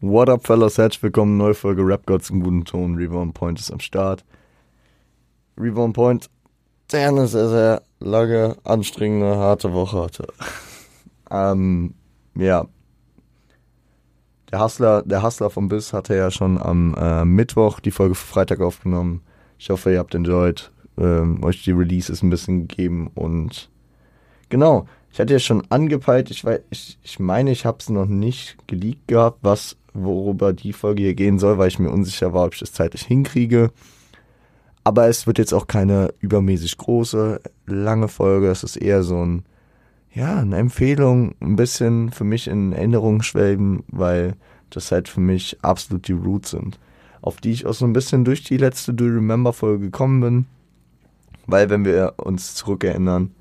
What up, fellas? Herzlich willkommen. Neue Folge Rap Gods im guten Ton. Reborn Point ist am Start. Reborn Point, der eine sehr, sehr lange, anstrengende, harte Woche hatte. ähm, ja. Der Hustler, der Hustler vom Biss hatte ja schon am äh, Mittwoch die Folge für Freitag aufgenommen. Ich hoffe, ihr habt enjoyed, ähm, euch die Releases ein bisschen gegeben und genau. Ich hatte ja schon angepeilt, ich, weiß, ich, ich meine, ich habe es noch nicht geleakt gehabt, was worüber die Folge hier gehen soll, weil ich mir unsicher war, ob ich das zeitlich hinkriege. Aber es wird jetzt auch keine übermäßig große, lange Folge. Es ist eher so ein, ja, eine Empfehlung, ein bisschen für mich in Erinnerung schwelgen, weil das halt für mich absolut die Roots sind. Auf die ich auch so ein bisschen durch die letzte Do Remember Folge gekommen bin. Weil, wenn wir uns zurückerinnern,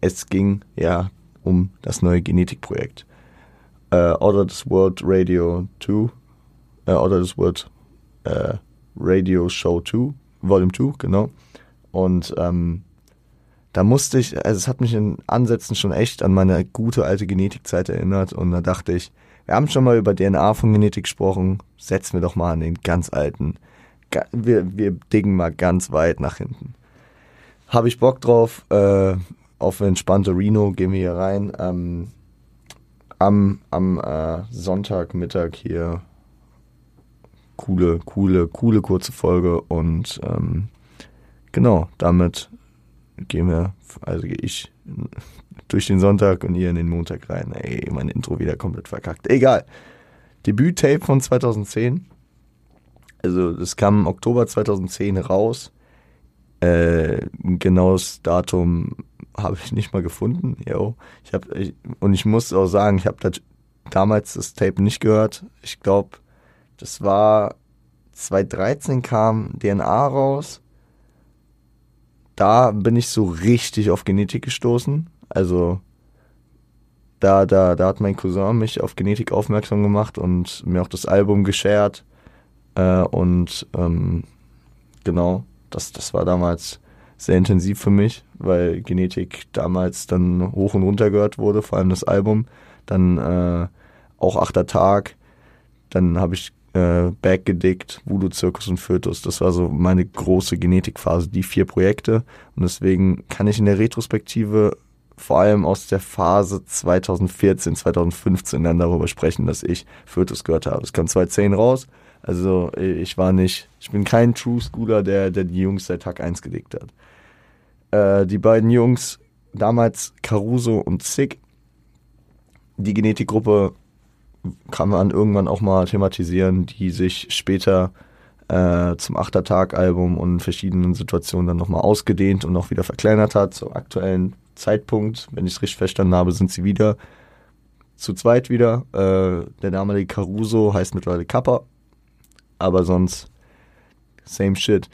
es ging ja um das neue Genetikprojekt äh, Order this World Radio 2, äh, Order this World äh, Radio Show 2, Volume 2, genau. Und ähm, da musste ich, also es hat mich in Ansätzen schon echt an meine gute alte Genetikzeit erinnert und da dachte ich, wir haben schon mal über DNA von Genetik gesprochen, setzen wir doch mal an den ganz alten. Wir, wir diggen mal ganz weit nach hinten. Habe ich Bock drauf, äh, auf entspannte Reno, gehen wir hier rein. Ähm, am, am äh, Sonntagmittag hier. Coole, coole, coole kurze Folge und ähm, genau, damit gehen wir, also gehe ich durch den Sonntag und ihr in den Montag rein. Ey, mein Intro wieder komplett verkackt. Egal. Debüt-Tape von 2010. Also, das kam im Oktober 2010 raus. Äh, genaues Datum habe ich nicht mal gefunden. Yo. Ich hab, ich, und ich muss auch sagen, ich habe da damals das Tape nicht gehört. Ich glaube, das war 2013 kam DNA raus. Da bin ich so richtig auf Genetik gestoßen. Also da, da, da hat mein Cousin mich auf Genetik aufmerksam gemacht und mir auch das Album geshared. Äh, und ähm, genau, das, das war damals sehr intensiv für mich, weil Genetik damals dann hoch und runter gehört wurde, vor allem das Album. Dann äh, auch Achter Tag. Dann habe ich äh, Back gedickt, Voodoo Zirkus und Fötus. Das war so meine große Genetikphase, die vier Projekte. Und deswegen kann ich in der Retrospektive vor allem aus der Phase 2014, 2015 dann darüber sprechen, dass ich Fötus gehört habe. Es kam 2010 raus. Also ich war nicht, ich bin kein True Schooler, der, der die Jungs seit Tag 1 gelegt hat. Äh, die beiden Jungs, damals Caruso und Sick, die Genetikgruppe kann man irgendwann auch mal thematisieren, die sich später äh, zum Achtertag-Album und verschiedenen Situationen dann nochmal ausgedehnt und noch wieder verkleinert hat. Zum aktuellen Zeitpunkt, wenn ich es richtig verstanden habe, sind sie wieder zu zweit wieder. Äh, der damalige Caruso heißt mittlerweile Kappa, aber sonst same shit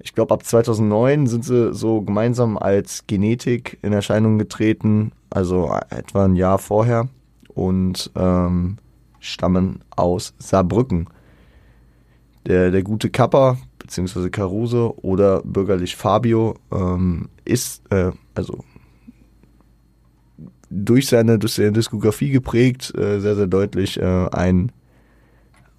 ich glaube, ab 2009 sind sie so gemeinsam als Genetik in Erscheinung getreten, also etwa ein Jahr vorher und ähm, stammen aus Saarbrücken. Der, der gute Kappa, beziehungsweise Caruso oder bürgerlich Fabio, ähm, ist, äh, also durch seine, durch seine Diskografie geprägt, äh, sehr, sehr deutlich äh, ein,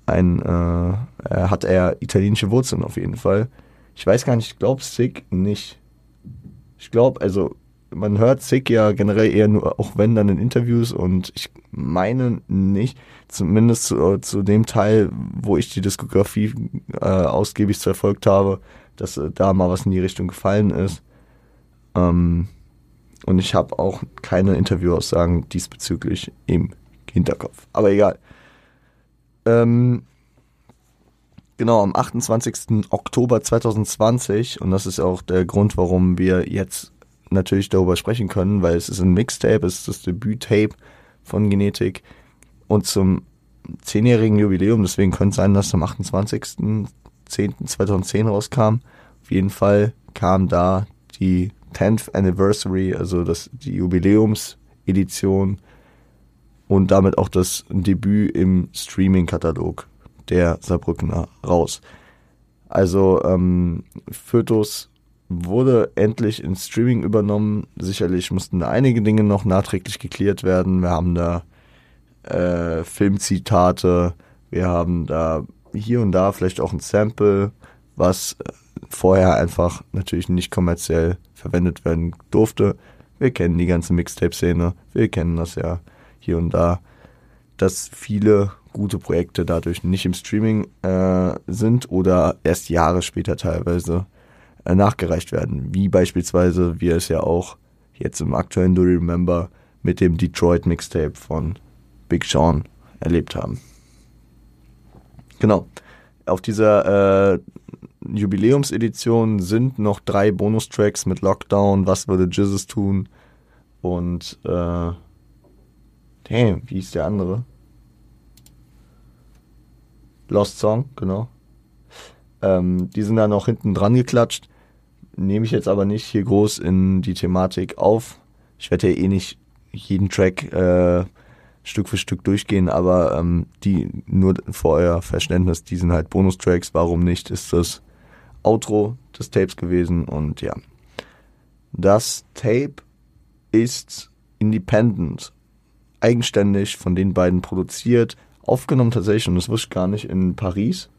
ein äh, hat er italienische Wurzeln auf jeden Fall. Ich weiß gar nicht, ich glaube Sick nicht. Ich glaube, also man hört Sick ja generell eher nur, auch wenn dann in Interviews und ich meine nicht, zumindest zu, zu dem Teil, wo ich die Diskografie äh, ausgiebig verfolgt habe, dass äh, da mal was in die Richtung gefallen ist. Ähm, und ich habe auch keine Interviewaussagen diesbezüglich im Hinterkopf. Aber egal. Ähm, Genau, am 28. Oktober 2020. Und das ist auch der Grund, warum wir jetzt natürlich darüber sprechen können, weil es ist ein Mixtape, es ist das Debüt-Tape von Genetik. Und zum zehnjährigen Jubiläum, deswegen könnte es sein, dass es am 28.10.2010 rauskam. Auf jeden Fall kam da die 10th Anniversary, also das, die Jubiläumsedition und damit auch das Debüt im Streaming-Katalog der Saarbrückener raus. Also ähm, Fötus wurde endlich ins Streaming übernommen. Sicherlich mussten da einige Dinge noch nachträglich geklärt werden. Wir haben da äh, Filmzitate, Wir haben da hier und da vielleicht auch ein Sample, was äh, vorher einfach natürlich nicht kommerziell verwendet werden durfte. Wir kennen die ganze Mixtape-Szene, wir kennen das ja hier und da, dass viele gute Projekte dadurch nicht im Streaming äh, sind oder erst Jahre später teilweise äh, nachgereicht werden. Wie beispielsweise wir es ja auch jetzt im aktuellen Do Remember mit dem Detroit Mixtape von Big Sean erlebt haben. Genau. Auf dieser äh, Jubiläumsedition sind noch drei Bonustracks mit Lockdown, Was würde Jesus tun und äh, damn, wie hieß der andere? Lost Song, genau. Ähm, die sind da noch hinten dran geklatscht. Nehme ich jetzt aber nicht hier groß in die Thematik auf. Ich werde ja eh nicht jeden Track äh, Stück für Stück durchgehen, aber ähm, die nur vor euer Verständnis, die sind halt Bonustracks. Warum nicht? Ist das Outro des Tapes gewesen und ja. Das Tape ist independent, eigenständig von den beiden produziert, aufgenommen tatsächlich, und das wusste ich gar nicht, in Paris.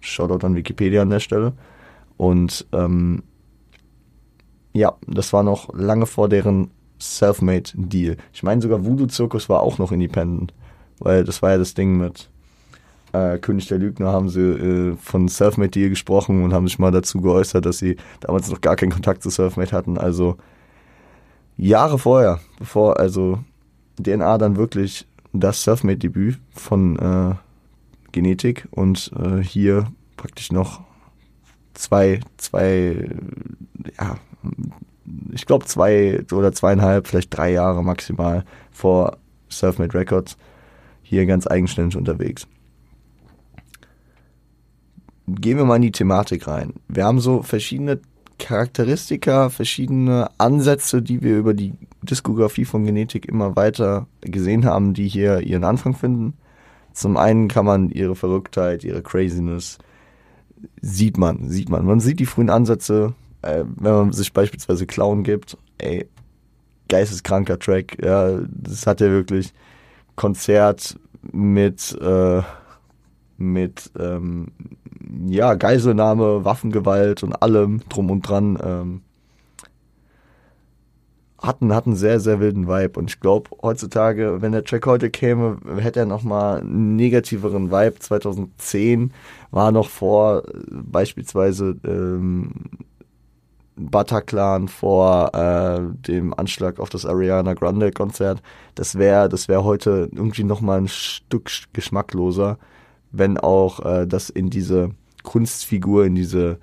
Shoutout an Wikipedia an der Stelle. Und ähm, ja, das war noch lange vor deren Selfmade Deal. Ich meine sogar Voodoo Zirkus war auch noch independent, weil das war ja das Ding mit äh, König der Lügner haben sie äh, von Selfmade Deal gesprochen und haben sich mal dazu geäußert, dass sie damals noch gar keinen Kontakt zu Selfmade hatten. Also Jahre vorher, bevor also DNA dann wirklich das Selfmade-Debüt von äh, Genetik und äh, hier praktisch noch zwei, zwei, ja, ich glaube zwei oder zweieinhalb, vielleicht drei Jahre maximal vor Selfmade Records hier ganz eigenständig unterwegs. Gehen wir mal in die Thematik rein. Wir haben so verschiedene Charakteristika, verschiedene Ansätze, die wir über die Diskografie von Genetik immer weiter gesehen haben, die hier ihren Anfang finden. Zum einen kann man ihre Verrücktheit, ihre Craziness, sieht man, sieht man. Man sieht die frühen Ansätze, äh, wenn man sich beispielsweise Clown gibt, ey, geisteskranker Track, ja, das hat ja wirklich Konzert mit, äh, mit ähm, ja, Geiselnahme, Waffengewalt und allem drum und dran. Ähm, hatten, hatten sehr, sehr wilden Vibe. Und ich glaube, heutzutage, wenn der Track heute käme, hätte er nochmal einen negativeren Vibe. 2010 war noch vor beispielsweise ähm, Bataclan vor äh, dem Anschlag auf das Ariana Grande Konzert. Das wäre das wäre heute irgendwie nochmal ein Stück geschmackloser wenn auch äh, das in diese Kunstfigur, in diese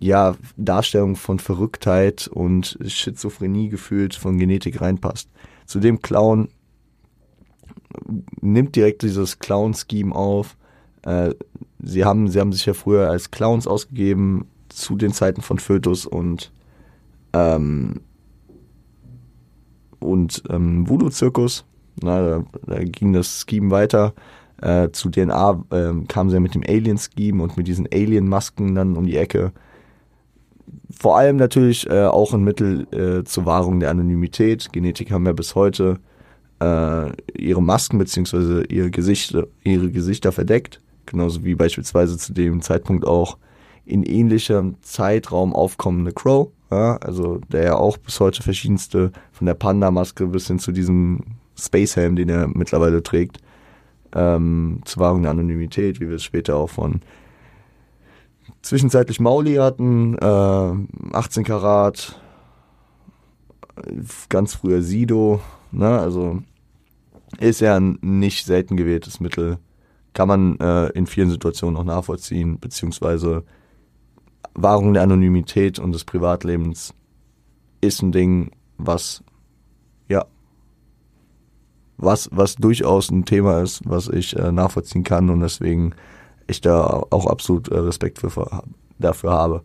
ja, Darstellung von Verrücktheit und Schizophrenie gefühlt von Genetik reinpasst. Zudem Clown nimmt direkt dieses Clown-Scheme auf. Äh, sie, haben, sie haben sich ja früher als Clowns ausgegeben zu den Zeiten von Fötus und ähm, und ähm, Voodoo-Zirkus. da, da ging das Scheme weiter. Äh, zu DNA äh, kam sie ja mit dem Alien-Scheme und mit diesen Alien-Masken dann um die Ecke. Vor allem natürlich äh, auch ein Mittel äh, zur Wahrung der Anonymität. Genetik haben ja bis heute äh, ihre Masken bzw. ihre Gesichter, ihre Gesichter verdeckt. Genauso wie beispielsweise zu dem Zeitpunkt auch in ähnlichem Zeitraum aufkommende Crow. Ja, also der ja auch bis heute verschiedenste, von der Panda-Maske bis hin zu diesem Space-Helm, den er mittlerweile trägt, ähm, zur Wahrung der Anonymität, wie wir es später auch von zwischenzeitlich Mauli hatten, äh, 18 Karat, ganz früher Sido, ne, also ist ja ein nicht selten gewähltes Mittel, kann man äh, in vielen Situationen auch nachvollziehen, beziehungsweise Wahrung der Anonymität und des Privatlebens ist ein Ding, was was, was durchaus ein Thema ist, was ich äh, nachvollziehen kann und deswegen ich da auch absolut äh, Respekt für, dafür habe.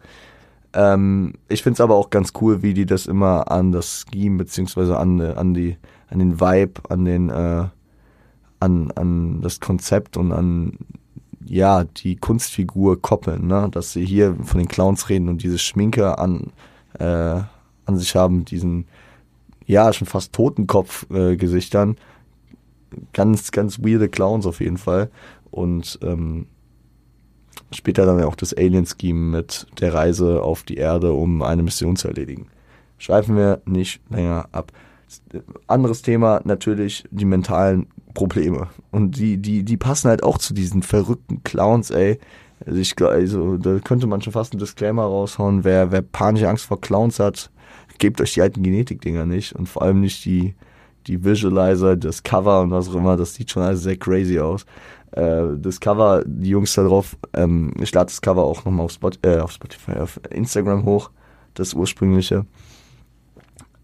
Ähm, ich finde es aber auch ganz cool, wie die das immer an das Scheme beziehungsweise an, äh, an an den Vibe, an den äh, an, an das Konzept und an ja die Kunstfigur koppeln, ne? dass sie hier von den Clowns reden und diese Schminke an äh, an sich haben, diesen ja schon fast Totenkopf-Gesichtern. Ganz, ganz weirde Clowns auf jeden Fall. und ähm, später dann auch das Alien-Scheme mit der Reise auf die Erde, um eine Mission zu erledigen. Schweifen wir nicht länger ab. Anderes Thema natürlich die mentalen Probleme. Und die, die, die passen halt auch zu diesen verrückten Clowns, ey. Also ich also da könnte man schon fast einen Disclaimer raushauen, wer, wer panische Angst vor Clowns hat, gebt euch die alten Genetik-Dinger nicht und vor allem nicht die, die Visualizer, das Cover und was auch immer, das sieht schon alles sehr crazy aus. Äh, das Cover, die Jungs da drauf, ähm, ich lade das Cover auch nochmal auf, Spot, äh, auf Spotify, auf Instagram hoch, das ursprüngliche.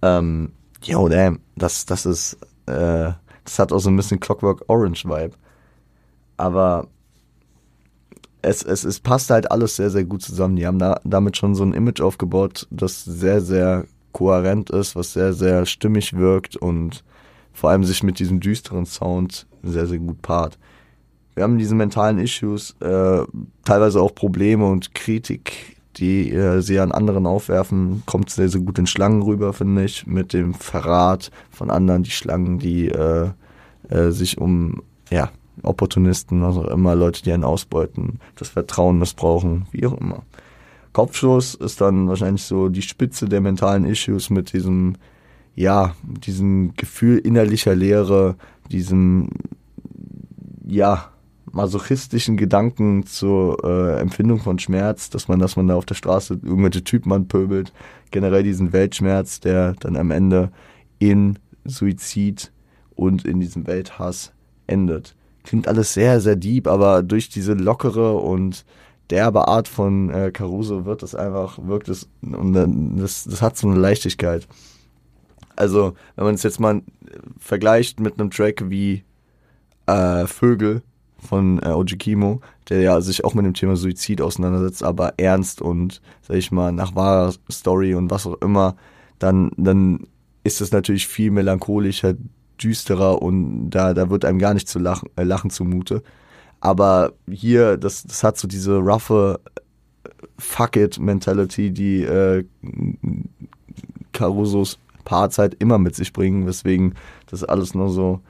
Ähm, yo, damn, das, das ist, äh, das hat auch so ein bisschen Clockwork Orange Vibe. Aber es, es, es passt halt alles sehr, sehr gut zusammen. Die haben da, damit schon so ein Image aufgebaut, das sehr, sehr kohärent ist, was sehr, sehr stimmig wirkt und vor allem sich mit diesem düsteren Sound sehr, sehr gut paart. Wir haben diese mentalen Issues, äh, teilweise auch Probleme und Kritik, die äh, sie an anderen aufwerfen, kommt sehr, sehr gut in Schlangen rüber, finde ich, mit dem Verrat von anderen, die Schlangen, die äh, äh, sich um, ja, Opportunisten, was auch immer, Leute, die einen ausbeuten, das Vertrauen missbrauchen, wie auch immer. Kopfschuss ist dann wahrscheinlich so die Spitze der mentalen Issues mit diesem, ja, diesem Gefühl innerlicher Leere, diesem, ja, masochistischen Gedanken zur äh, Empfindung von Schmerz, dass man, dass man da auf der Straße irgendwelche Typen anpöbelt, generell diesen Weltschmerz, der dann am Ende in Suizid und in diesem Welthass endet klingt alles sehr, sehr deep, aber durch diese lockere und derbe Art von äh, Caruso wird es einfach, wirkt es, und das, das hat so eine Leichtigkeit. Also, wenn man es jetzt mal vergleicht mit einem Track wie äh, Vögel von äh, Oji Kimo, der ja sich auch mit dem Thema Suizid auseinandersetzt, aber ernst und, sag ich mal, nach wahrer Story und was auch immer, dann, dann ist es natürlich viel melancholischer, düsterer und da, da wird einem gar nicht zu lachen, äh, lachen zumute. Aber hier, das, das hat so diese roughe Fuck it Mentality, die äh, Carusos Paarzeit immer mit sich bringen, weswegen das alles nur so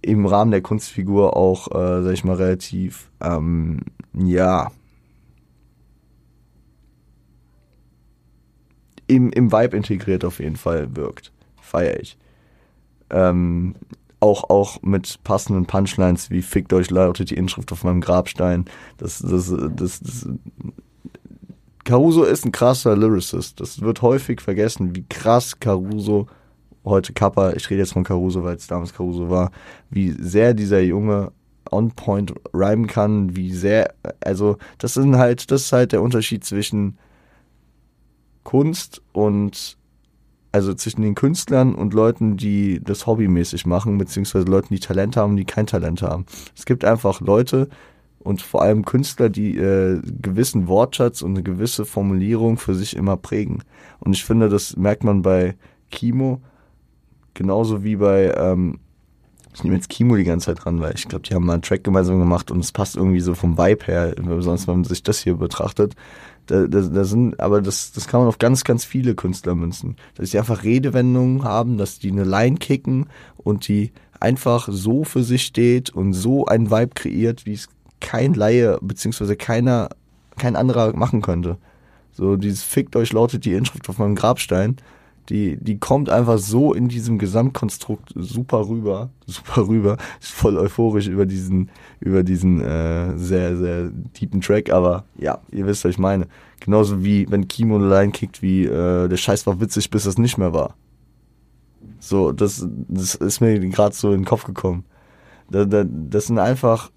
im Rahmen der Kunstfigur auch, äh, sag ich mal, relativ, ähm, ja, im, im Vibe integriert auf jeden Fall wirkt. Feier ich. Ähm, auch, auch mit passenden Punchlines wie Fickt euch lautet die Inschrift auf meinem Grabstein. Das, das, das, das, Caruso ist ein krasser Lyricist. Das wird häufig vergessen, wie krass Caruso, heute Kappa, ich rede jetzt von Caruso, weil es damals Caruso war, wie sehr dieser Junge on point rhymen kann, wie sehr, also das sind halt, das ist halt der Unterschied zwischen Kunst und also zwischen den Künstlern und Leuten, die das hobbymäßig machen, beziehungsweise Leuten, die Talent haben, die kein Talent haben. Es gibt einfach Leute und vor allem Künstler, die äh, gewissen Wortschatz und eine gewisse Formulierung für sich immer prägen. Und ich finde, das merkt man bei Kimo genauso wie bei, ähm, ich nehme jetzt Kimo die ganze Zeit dran, weil ich glaube, die haben mal einen Track gemeinsam gemacht und es passt irgendwie so vom Vibe her, besonders wenn man sich das hier betrachtet. Da, da, da sind, aber das, das kann man auf ganz, ganz viele Künstler münzen. Dass sie einfach Redewendungen haben, dass die eine Line kicken und die einfach so für sich steht und so einen Vibe kreiert, wie es kein Laie beziehungsweise keiner, kein anderer machen könnte. So dieses Fickt euch lautet die Inschrift auf meinem Grabstein die, die kommt einfach so in diesem Gesamtkonstrukt super rüber, super rüber, ist voll euphorisch über diesen, über diesen äh, sehr, sehr deepen Track, aber ja, ihr wisst, was ich meine. Genauso wie wenn Kimo eine Line kickt, wie äh, der Scheiß war witzig, bis es nicht mehr war. So, das, das ist mir gerade so in den Kopf gekommen. Da, da, das sind einfach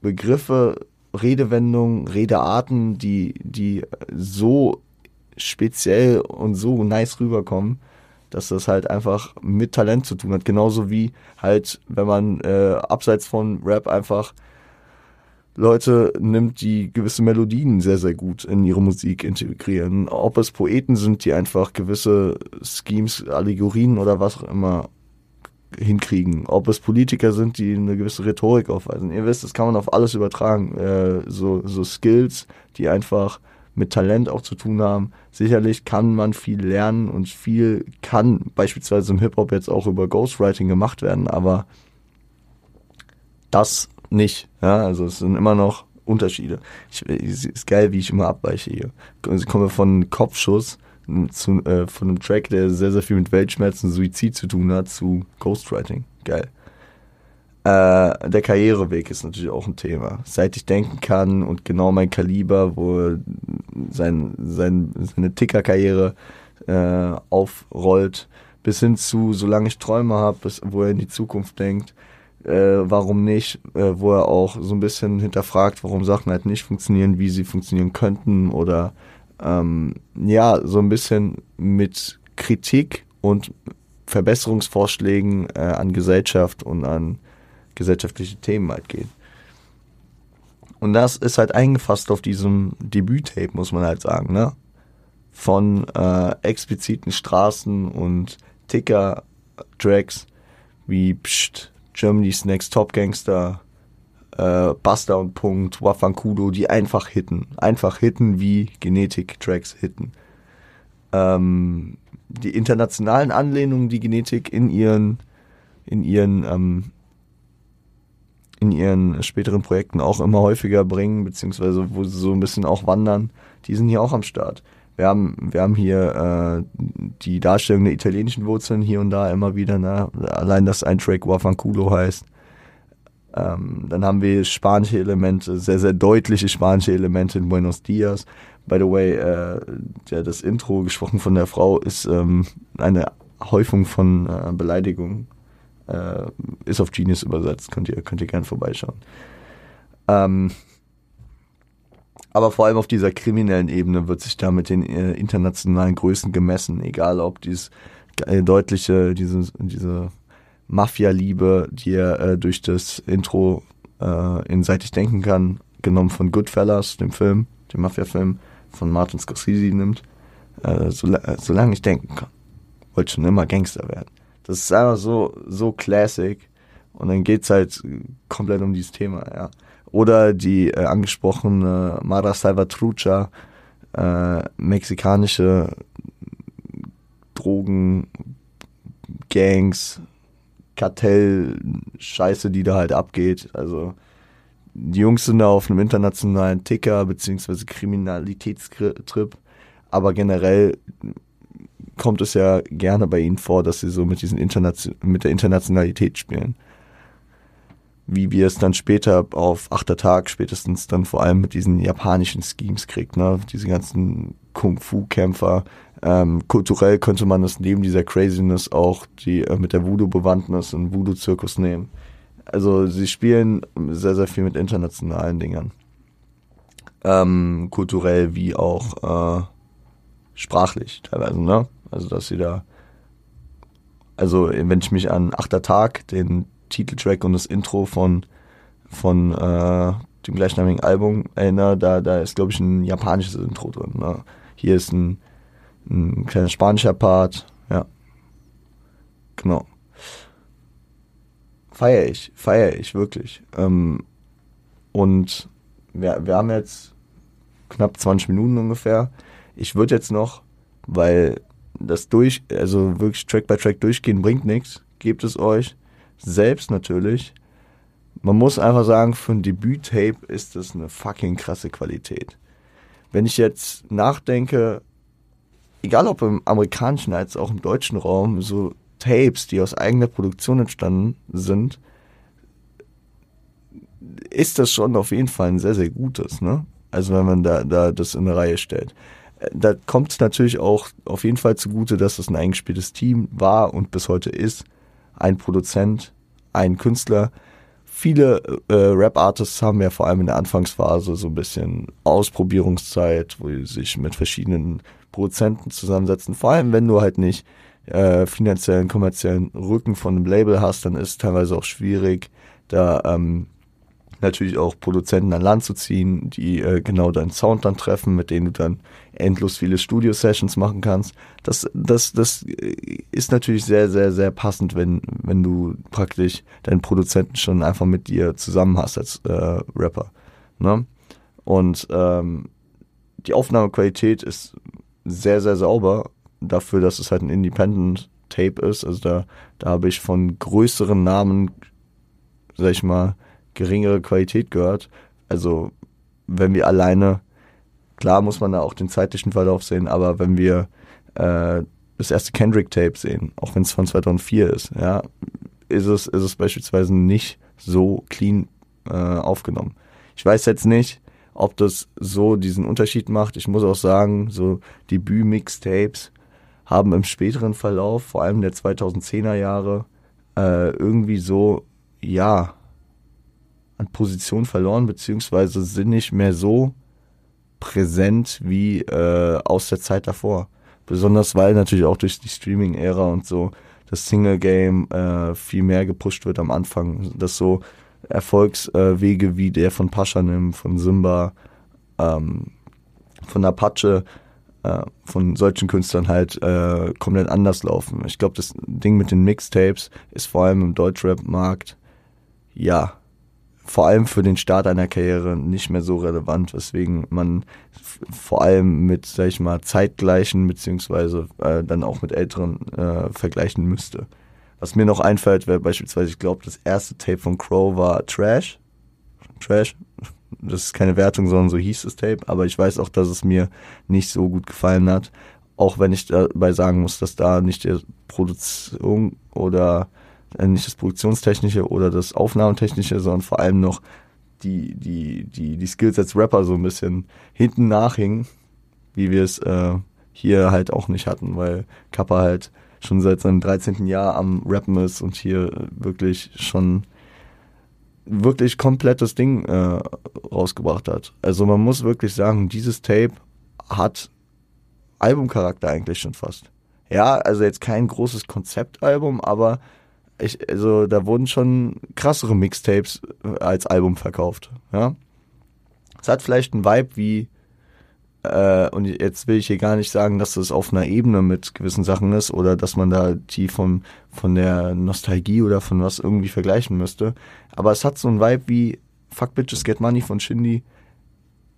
Begriffe, Redewendungen, Redearten, die, die so speziell und so nice rüberkommen, dass das halt einfach mit Talent zu tun hat. Genauso wie halt, wenn man äh, abseits von Rap einfach Leute nimmt, die gewisse Melodien sehr, sehr gut in ihre Musik integrieren. Ob es Poeten sind, die einfach gewisse Schemes, Allegorien oder was auch immer hinkriegen. Ob es Politiker sind, die eine gewisse Rhetorik aufweisen. Ihr wisst, das kann man auf alles übertragen. Äh, so, so Skills, die einfach mit Talent auch zu tun haben. Sicherlich kann man viel lernen und viel kann beispielsweise im Hip-Hop jetzt auch über Ghostwriting gemacht werden, aber das nicht. Ja, also es sind immer noch Unterschiede. Ich, ist geil, wie ich immer abweiche hier. Ich komme von Kopfschuss zu, äh, von einem Track, der sehr, sehr viel mit Weltschmerzen, Suizid zu tun hat, zu Ghostwriting. Geil. Äh, der Karriereweg ist natürlich auch ein Thema. Seit ich denken kann und genau mein Kaliber, wo sein, sein, seine Ticker-Karriere äh, aufrollt, bis hin zu, solange ich Träume habe, wo er in die Zukunft denkt, äh, warum nicht, äh, wo er auch so ein bisschen hinterfragt, warum Sachen halt nicht funktionieren, wie sie funktionieren könnten oder ähm, ja, so ein bisschen mit Kritik und Verbesserungsvorschlägen äh, an Gesellschaft und an gesellschaftliche Themen halt geht. Und das ist halt eingefasst auf diesem Debüt-Tape, muss man halt sagen, ne? Von äh, expliziten Straßen und Ticker-Tracks wie Psst, Germany's Next Top Gangster, äh, Buster und Punkt, Wafankudo, die einfach hitten. Einfach hitten, wie Genetik-Tracks hitten. Ähm, die internationalen Anlehnungen, die Genetik in ihren, in ihren, ähm, in ihren späteren Projekten auch immer häufiger bringen, beziehungsweise wo sie so ein bisschen auch wandern, die sind hier auch am Start. Wir haben, wir haben hier äh, die Darstellung der italienischen Wurzeln hier und da immer wieder, ne? allein dass ein Track Wafankulo heißt. Ähm, dann haben wir spanische Elemente, sehr, sehr deutliche spanische Elemente in Buenos Dias. By the way, äh, ja, das Intro, gesprochen von der Frau, ist ähm, eine Häufung von äh, Beleidigungen. Äh, ist auf Genius übersetzt, könnt ihr, könnt ihr gern vorbeischauen. Ähm, aber vor allem auf dieser kriminellen Ebene wird sich da mit den äh, internationalen Größen gemessen, egal ob dieses äh, deutliche, diese, diese Mafia-Liebe, die er äh, durch das Intro äh, in Seit ich denken kann, genommen von Goodfellas, dem Film, dem Mafia-Film von Martin Scorsese nimmt, äh, äh, solange ich denken kann. Wollte schon immer Gangster werden. Das ist einfach so, so classic. Und dann geht's halt komplett um dieses Thema, ja. Oder die äh, angesprochene Mara Salvatrucha, äh, mexikanische Drogen, Gangs, Kartell-Scheiße, die da halt abgeht. Also die Jungs sind da auf einem internationalen Ticker beziehungsweise Kriminalitätstrip, aber generell kommt es ja gerne bei ihnen vor, dass sie so mit diesen Internation mit der Internationalität spielen. Wie wir es dann später auf achter Tag spätestens dann vor allem mit diesen japanischen Schemes kriegt, ne? Diese ganzen Kung-Fu-Kämpfer, ähm, kulturell könnte man das neben dieser Craziness auch die äh, mit der Voodoo-Bewandtnis und Voodoo-Zirkus nehmen. Also sie spielen sehr, sehr viel mit internationalen Dingern. Ähm, kulturell wie auch äh, sprachlich teilweise, ne? Also dass sie da also wenn ich mich an Achter Tag, den Titeltrack und das Intro von von äh, dem gleichnamigen Album erinnere, da, da ist, glaube ich, ein japanisches Intro drin. Ne? Hier ist ein ein kleiner spanischer Part, ja. Genau. Feier ich, feier ich, wirklich. Ähm, und wir, wir haben jetzt knapp 20 Minuten ungefähr. Ich würde jetzt noch, weil das durch, also wirklich Track by Track durchgehen bringt nichts, gebt es euch selbst natürlich. Man muss einfach sagen, für ein Debüt-Tape ist das eine fucking krasse Qualität. Wenn ich jetzt nachdenke, egal ob im amerikanischen als auch im deutschen Raum, so Tapes, die aus eigener Produktion entstanden sind, ist das schon auf jeden Fall ein sehr, sehr gutes, ne? Also wenn man da, da das in eine Reihe stellt. Äh, da kommt es natürlich auch auf jeden Fall zugute, dass das ein eingespieltes Team war und bis heute ist. Ein Produzent, ein Künstler. Viele äh, Rap-Artists haben ja vor allem in der Anfangsphase so ein bisschen Ausprobierungszeit, wo sie sich mit verschiedenen Produzenten zusammensetzen. Vor allem, wenn du halt nicht äh, finanziellen, kommerziellen Rücken von einem Label hast, dann ist es teilweise auch schwierig, da ähm, natürlich auch Produzenten an Land zu ziehen, die äh, genau deinen Sound dann treffen, mit denen du dann endlos viele Studio-Sessions machen kannst. Das, das, das ist natürlich sehr, sehr, sehr passend, wenn, wenn du praktisch deinen Produzenten schon einfach mit dir zusammen hast als äh, Rapper. Ne? Und ähm, die Aufnahmequalität ist sehr, sehr sauber dafür, dass es halt ein Independent Tape ist. Also da, da habe ich von größeren Namen, sag ich mal, geringere Qualität gehört. Also wenn wir alleine, klar muss man da auch den zeitlichen Verlauf sehen, aber wenn wir äh, das erste Kendrick-Tape sehen, auch wenn es von 2004 ist, ja, ist es, ist es beispielsweise nicht so clean äh, aufgenommen. Ich weiß jetzt nicht, ob das so diesen Unterschied macht. Ich muss auch sagen, so Debüt-Mixtapes haben im späteren Verlauf, vor allem der 2010er Jahre, äh, irgendwie so, ja, an Position verloren, beziehungsweise sind nicht mehr so präsent wie äh, aus der Zeit davor. Besonders weil natürlich auch durch die Streaming-Ära und so das Single-Game äh, viel mehr gepusht wird am Anfang. Dass so Erfolgswege äh, wie der von Paschanim, von Simba, ähm, von Apache, äh, von solchen Künstlern halt äh, komplett anders laufen. Ich glaube, das Ding mit den Mixtapes ist vor allem im Deutschrap-Markt, ja, vor allem für den Start einer Karriere nicht mehr so relevant, weswegen man vor allem mit, sag ich mal, zeitgleichen beziehungsweise äh, dann auch mit älteren äh, vergleichen müsste. Was mir noch einfällt, wäre beispielsweise, ich glaube, das erste Tape von Crow war Trash. Trash. Das ist keine Wertung, sondern so hieß das Tape. Aber ich weiß auch, dass es mir nicht so gut gefallen hat. Auch wenn ich dabei sagen muss, dass da nicht die Produktion oder äh, nicht das Produktionstechnische oder das Aufnahmetechnische, sondern vor allem noch die, die, die, die Skills als Rapper so ein bisschen hinten nachhingen, wie wir es äh, hier halt auch nicht hatten, weil Kappa halt schon seit seinem 13. Jahr am Rappen ist und hier wirklich schon wirklich komplettes Ding äh, rausgebracht hat. Also man muss wirklich sagen, dieses Tape hat Albumcharakter eigentlich schon fast. Ja, also jetzt kein großes Konzeptalbum, aber ich, also da wurden schon krassere Mixtapes als Album verkauft. Ja, es hat vielleicht einen Vibe wie äh, und jetzt will ich hier gar nicht sagen, dass das auf einer Ebene mit gewissen Sachen ist oder dass man da die von, von der Nostalgie oder von was irgendwie vergleichen müsste. Aber es hat so einen Vibe wie Fuck Bitches Get Money von Shindy.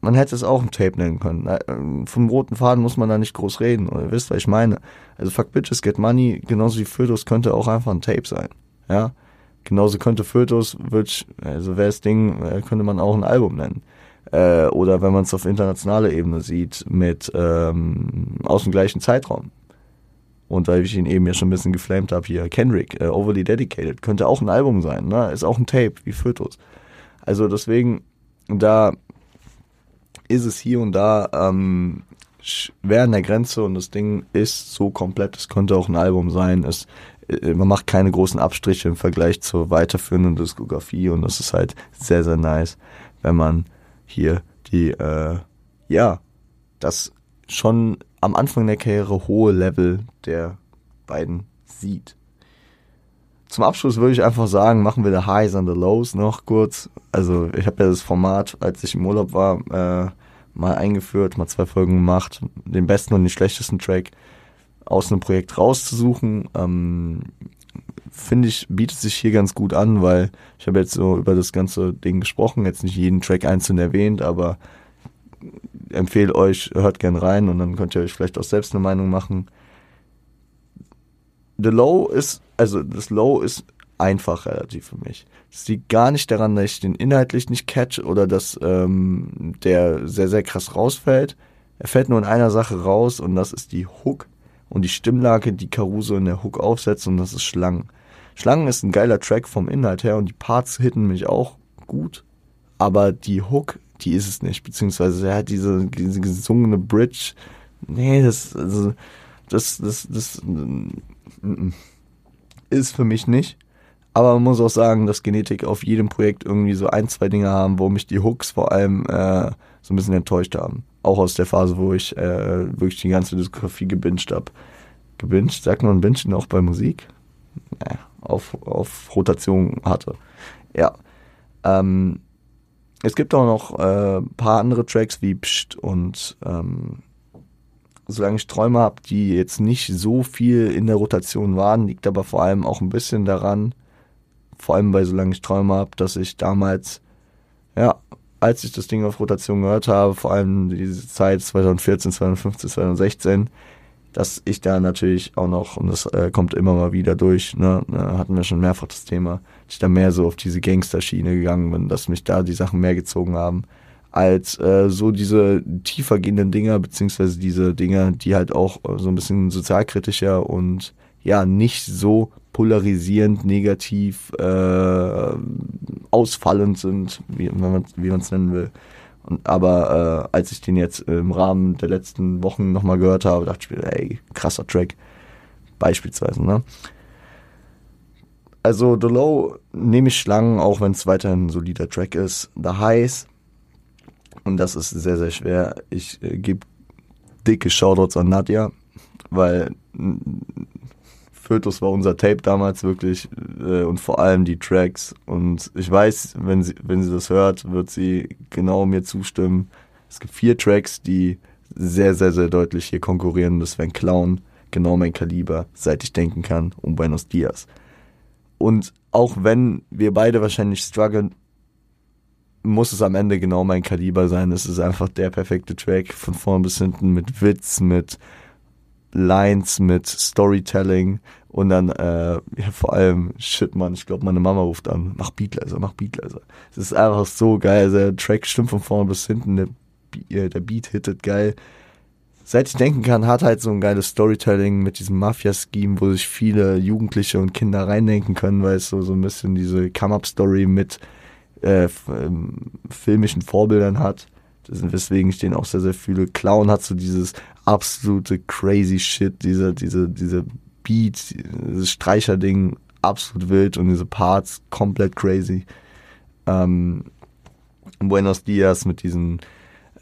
Man hätte es auch ein Tape nennen können. Äh, vom roten Faden muss man da nicht groß reden. Oder ihr wisst, was ich meine. Also Fuck Bitches Get Money, genauso wie Fötus, könnte auch einfach ein Tape sein. Ja. Genauso könnte Fötus, also wäre das Ding, äh, könnte man auch ein Album nennen. Äh, oder wenn man es auf internationaler Ebene sieht, mit ähm, aus dem gleichen Zeitraum. Und weil ich ihn eben ja schon ein bisschen geflamed habe hier, Kendrick, äh, Overly Dedicated, könnte auch ein Album sein, ne? Ist auch ein Tape, wie Fötus. Also deswegen, da ist es hier und da ähm, schwer an der Grenze und das Ding ist so komplett, es könnte auch ein Album sein. Es, äh, man macht keine großen Abstriche im Vergleich zur weiterführenden Diskografie und das ist halt sehr, sehr nice, wenn man hier die, äh, ja, das schon am Anfang der Karriere hohe Level der beiden sieht. Zum Abschluss würde ich einfach sagen, machen wir die Highs and the Lows noch kurz. Also ich habe ja das Format, als ich im Urlaub war, äh, mal eingeführt, mal zwei Folgen gemacht, den besten und den schlechtesten Track aus einem Projekt rauszusuchen. Ähm, finde ich, bietet sich hier ganz gut an, weil ich habe jetzt so über das ganze Ding gesprochen, jetzt nicht jeden Track einzeln erwähnt, aber empfehle euch, hört gern rein und dann könnt ihr euch vielleicht auch selbst eine Meinung machen. The Low ist, also das Low ist einfach relativ für mich. Es liegt gar nicht daran, dass ich den inhaltlich nicht catch oder dass ähm, der sehr, sehr krass rausfällt. Er fällt nur in einer Sache raus und das ist die Hook und die Stimmlage, die Caruso in der Hook aufsetzt und das ist Schlangen. Schlangen ist ein geiler Track vom Inhalt her und die Parts hitten mich auch gut, aber die Hook, die ist es nicht, beziehungsweise er hat diese, diese gesungene Bridge, nee, das, also, das, das, das, ist für mich nicht. Aber man muss auch sagen, dass Genetik auf jedem Projekt irgendwie so ein, zwei Dinge haben, wo mich die Hooks vor allem äh, so ein bisschen enttäuscht haben. Auch aus der Phase, wo ich äh, wirklich die ganze Diskografie gebinged habe. Gebinged, sagt man Bingen auch bei Musik? Ja, auf, auf Rotation hatte. Ja. Ähm, es gibt auch noch äh, paar andere Tracks wie Psst und ähm, solange ich Träume habe, die jetzt nicht so viel in der Rotation waren, liegt aber vor allem auch ein bisschen daran, vor allem bei Solange ich Träume habe, dass ich damals, ja, als ich das Ding auf Rotation gehört habe, vor allem diese Zeit 2014, 2015, 2016, dass ich da natürlich auch noch, und das äh, kommt immer mal wieder durch, ne, ne, hatten wir schon mehrfach das Thema, dass ich da mehr so auf diese Gangsterschiene gegangen bin, dass mich da die Sachen mehr gezogen haben, als äh, so diese tiefer gehenden Dinger, beziehungsweise diese Dinger, die halt auch äh, so ein bisschen sozialkritischer und ja, nicht so polarisierend, negativ, äh, ausfallend sind, wie, man es nennen will. Und, aber äh, als ich den jetzt im Rahmen der letzten Wochen nochmal gehört habe, dachte ich mir, ey, krasser Track. Beispielsweise, ne? Also The Low nehme ich Schlangen, auch wenn es weiterhin ein solider Track ist. The Highs, und das ist sehr, sehr schwer. Ich äh, gebe dicke Shoutouts an Nadja, weil Fötus war unser Tape damals wirklich äh, und vor allem die Tracks. Und ich weiß, wenn sie, wenn sie das hört, wird sie genau mir zustimmen. Es gibt vier Tracks, die sehr, sehr, sehr deutlich hier konkurrieren. Das wären Clown, genau mein Kaliber, seit ich denken kann, und Buenos Dias. Und auch wenn wir beide wahrscheinlich strugglen, muss es am Ende genau mein Kaliber sein. Es ist einfach der perfekte Track von vorn bis hinten mit Witz, mit Lines, mit Storytelling und dann äh, ja, vor allem, shit, man, ich glaube, meine Mama ruft an, mach Beatleiser, mach Beatleiser. Es ist einfach so geil. Also, der Track stimmt von vorne bis hinten, der, äh, der Beat hittet geil. Seit ich denken kann, hat halt so ein geiles Storytelling mit diesem Mafia-Scheme, wo sich viele Jugendliche und Kinder reindenken können, weil es so, so ein bisschen diese Come-Up-Story mit äh, ähm, filmischen Vorbildern hat. Weswegen ich den auch sehr, sehr fühle. Clown hat so dieses absolute crazy Shit, diese, diese, diese Beat, dieses Streicherding absolut wild und diese Parts komplett crazy. Ähm, Buenos Dias mit diesem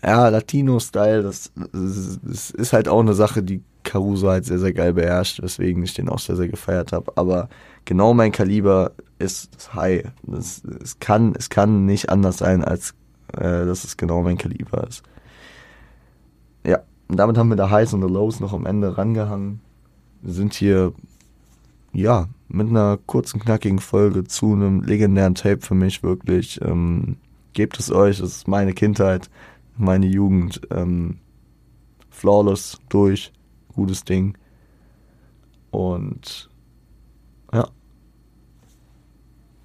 ja, Latino-Style, das, das, das, ist halt auch eine Sache, die Caruso halt sehr, sehr geil beherrscht, weswegen ich den auch sehr, sehr gefeiert habe. Aber genau mein Kaliber ist das High. Das, es, kann, es kann nicht anders sein, als äh, dass es genau mein Kaliber ist. Ja, und damit haben wir da Highs und the Lows noch am Ende rangehangen sind hier, ja, mit einer kurzen, knackigen Folge zu einem legendären Tape für mich wirklich. Ähm, gebt es euch, es ist meine Kindheit, meine Jugend. Ähm, flawless durch, gutes Ding. Und ja.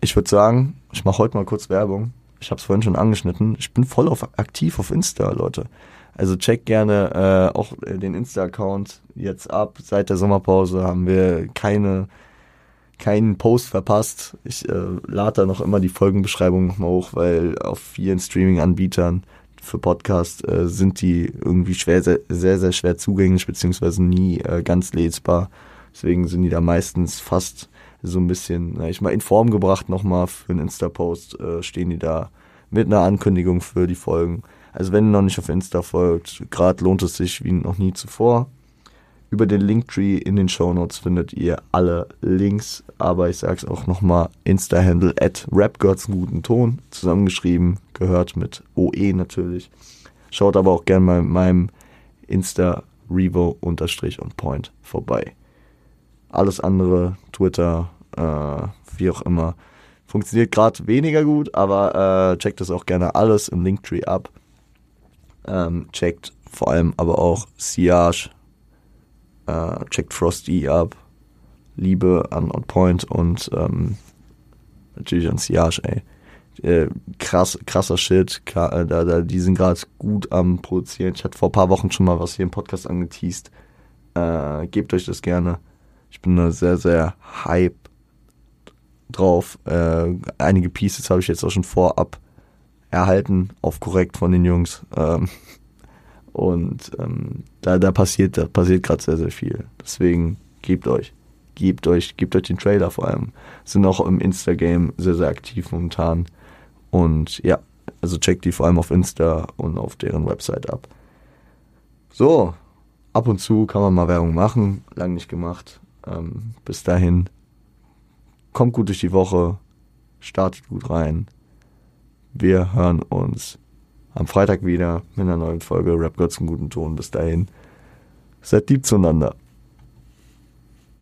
Ich würde sagen, ich mache heute mal kurz Werbung. Ich habe es vorhin schon angeschnitten. Ich bin voll auf, aktiv auf Insta, Leute. Also check gerne äh, auch den Insta-Account jetzt ab. Seit der Sommerpause haben wir keine keinen Post verpasst. Ich äh, lade da noch immer die Folgenbeschreibung nochmal hoch, weil auf vielen Streaming-Anbietern für Podcast äh, sind die irgendwie schwer, sehr, sehr, sehr schwer zugänglich, beziehungsweise nie äh, ganz lesbar. Deswegen sind die da meistens fast so ein bisschen, na, ich mal in Form gebracht nochmal für einen Insta-Post, äh, stehen die da mit einer Ankündigung für die Folgen. Also wenn ihr noch nicht auf Insta folgt, gerade lohnt es sich wie noch nie zuvor. Über den Linktree in den Show Notes findet ihr alle Links, aber ich sag's auch nochmal, Insta-Handle at rapgirls guten Ton, zusammengeschrieben, gehört mit OE natürlich. Schaut aber auch gerne mal mit meinem Insta Revo unterstrich und Point vorbei. Alles andere, Twitter, äh, wie auch immer, funktioniert gerade weniger gut, aber äh, checkt das auch gerne alles im Linktree ab. Ähm, checkt vor allem aber auch Siage, äh, checkt Frosty ab, Liebe an On Point und ähm, natürlich an Siage, ey. Äh, krass, krasser Shit, äh, da, da, die sind gerade gut am Produzieren. Ich hatte vor ein paar Wochen schon mal was hier im Podcast angeteased. Äh, gebt euch das gerne. Ich bin da sehr, sehr hype drauf. Äh, einige Pieces habe ich jetzt auch schon vorab erhalten, auf korrekt von den Jungs. Ähm, und ähm, da, da passiert, da passiert gerade sehr, sehr viel. Deswegen gebt euch, gebt euch, gebt euch den Trailer vor allem. Sind auch im Insta-Game sehr, sehr aktiv momentan. Und ja, also checkt die vor allem auf Insta und auf deren Website ab. So, ab und zu kann man mal Werbung machen, lang nicht gemacht. Ähm, bis dahin, kommt gut durch die Woche, startet gut rein. Wir hören uns am Freitag wieder mit einer neuen Folge Rap Gods im guten Ton. Bis dahin, seid lieb zueinander.